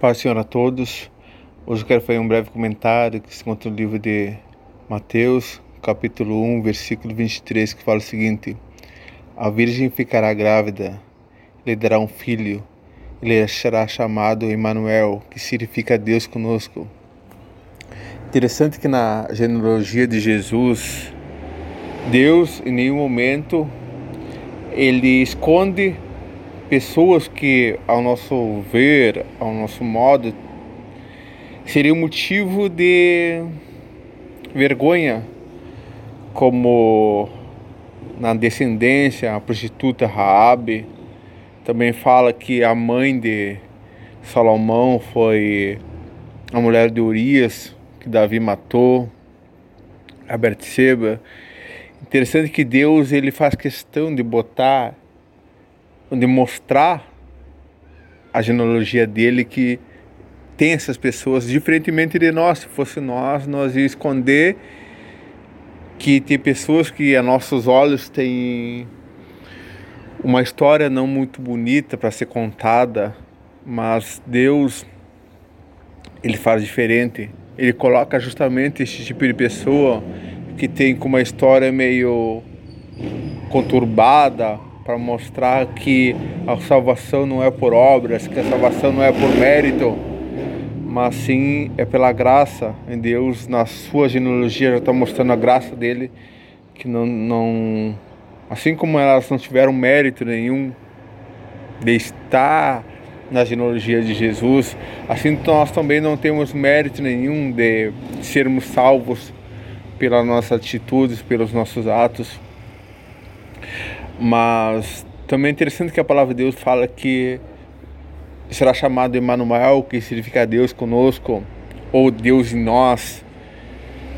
Paz Senhor a todos. Hoje eu quero fazer um breve comentário que se encontra no livro de Mateus, capítulo 1, versículo 23, que fala o seguinte: A virgem ficará grávida, lhe dará um filho, ele será chamado Emmanuel, que significa Deus conosco. Interessante que na genealogia de Jesus, Deus em nenhum momento ele esconde pessoas que, ao nosso ver, ao nosso modo, seria motivo de vergonha, como na descendência, a prostituta Raabe, também fala que a mãe de Salomão foi a mulher de Urias, que Davi matou, a Bertseba. Interessante que Deus ele faz questão de botar de mostrar a genealogia dele que tem essas pessoas, diferentemente de nós. Se fosse nós, nós ia esconder que tem pessoas que a nossos olhos têm uma história não muito bonita para ser contada, mas Deus ele faz diferente. Ele coloca justamente esse tipo de pessoa que tem com uma história meio conturbada, para mostrar que a salvação não é por obras, que a salvação não é por mérito, mas sim é pela graça em Deus. Na sua genealogia já está mostrando a graça dele, que não, não, assim como elas não tiveram mérito nenhum de estar na genealogia de Jesus, assim nós também não temos mérito nenhum de sermos salvos pelas nossas atitudes, pelos nossos atos. Mas também é interessante que a palavra de Deus fala que será chamado Emmanuel, que significa Deus conosco, ou Deus em nós.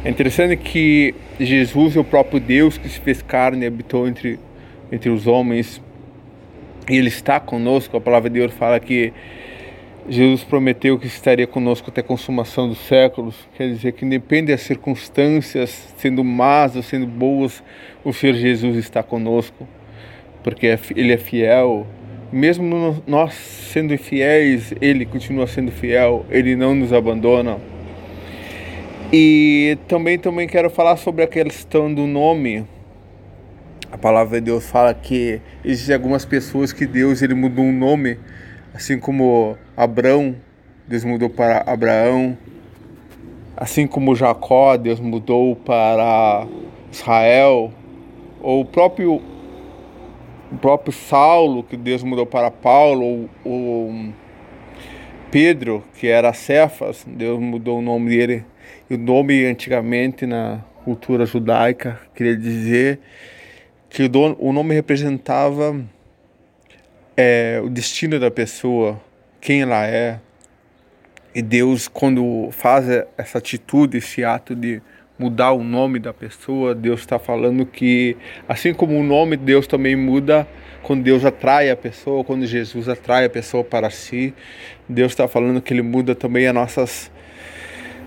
É interessante que Jesus é o próprio Deus que se fez carne e habitou entre, entre os homens. E Ele está conosco. A palavra de Deus fala que Jesus prometeu que estaria conosco até a consumação dos séculos. Quer dizer que independe das circunstâncias, sendo más ou sendo boas, o Senhor Jesus está conosco porque é Ele é fiel. Mesmo nós sendo infiéis, Ele continua sendo fiel, Ele não nos abandona. E também, também quero falar sobre a questão do nome. A palavra de Deus fala que existem algumas pessoas que Deus ele mudou um nome, assim como Abrão, Deus mudou para Abraão, assim como Jacó, Deus mudou para Israel, ou o próprio o próprio Saulo, que Deus mudou para Paulo, o, o Pedro, que era Cefas, Deus mudou o nome dele. E o nome antigamente na cultura judaica queria dizer que o nome representava é, o destino da pessoa, quem ela é. E Deus, quando faz essa atitude, esse ato de mudar o nome da pessoa, Deus está falando que, assim como o nome de Deus também muda quando Deus atrai a pessoa, quando Jesus atrai a pessoa para si, Deus está falando que Ele muda também a nossas,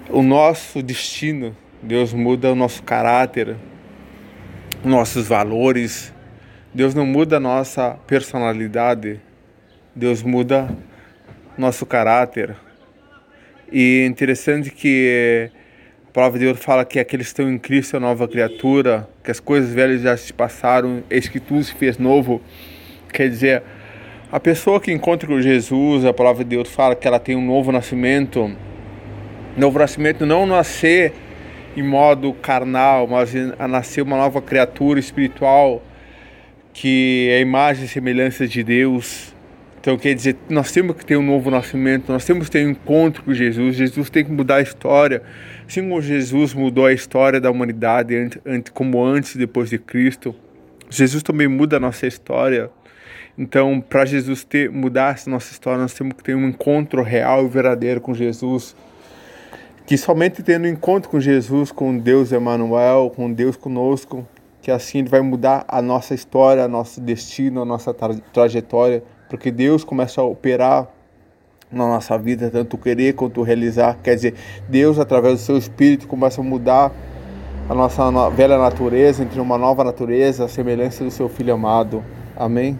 o nosso destino. Deus muda o nosso caráter, nossos valores. Deus não muda a nossa personalidade. Deus muda nosso caráter. E é interessante que palavra de Deus fala que aqueles que estão em Cristo é nova criatura, que as coisas velhas já se passaram, eis que tudo se fez novo. Quer dizer, a pessoa que encontra com Jesus, a palavra de Deus fala que ela tem um novo nascimento. Novo nascimento não nascer em modo carnal, mas a nascer uma nova criatura espiritual que é a imagem e semelhança de Deus então quer dizer, nós temos que ter um novo nascimento, nós temos que ter um encontro com Jesus, Jesus tem que mudar a história. Assim como Jesus mudou a história da humanidade como antes e depois de Cristo, Jesus também muda a nossa história. Então, para Jesus ter mudar essa nossa história, nós temos que ter um encontro real e verdadeiro com Jesus. Que somente tendo um encontro com Jesus, com Deus Emmanuel, com Deus conosco, que assim ele vai mudar a nossa história, nosso destino, a nossa tra trajetória porque Deus começa a operar na nossa vida, tanto querer quanto realizar. Quer dizer, Deus, através do seu Espírito, começa a mudar a nossa velha natureza entre uma nova natureza, a semelhança do seu Filho amado. Amém?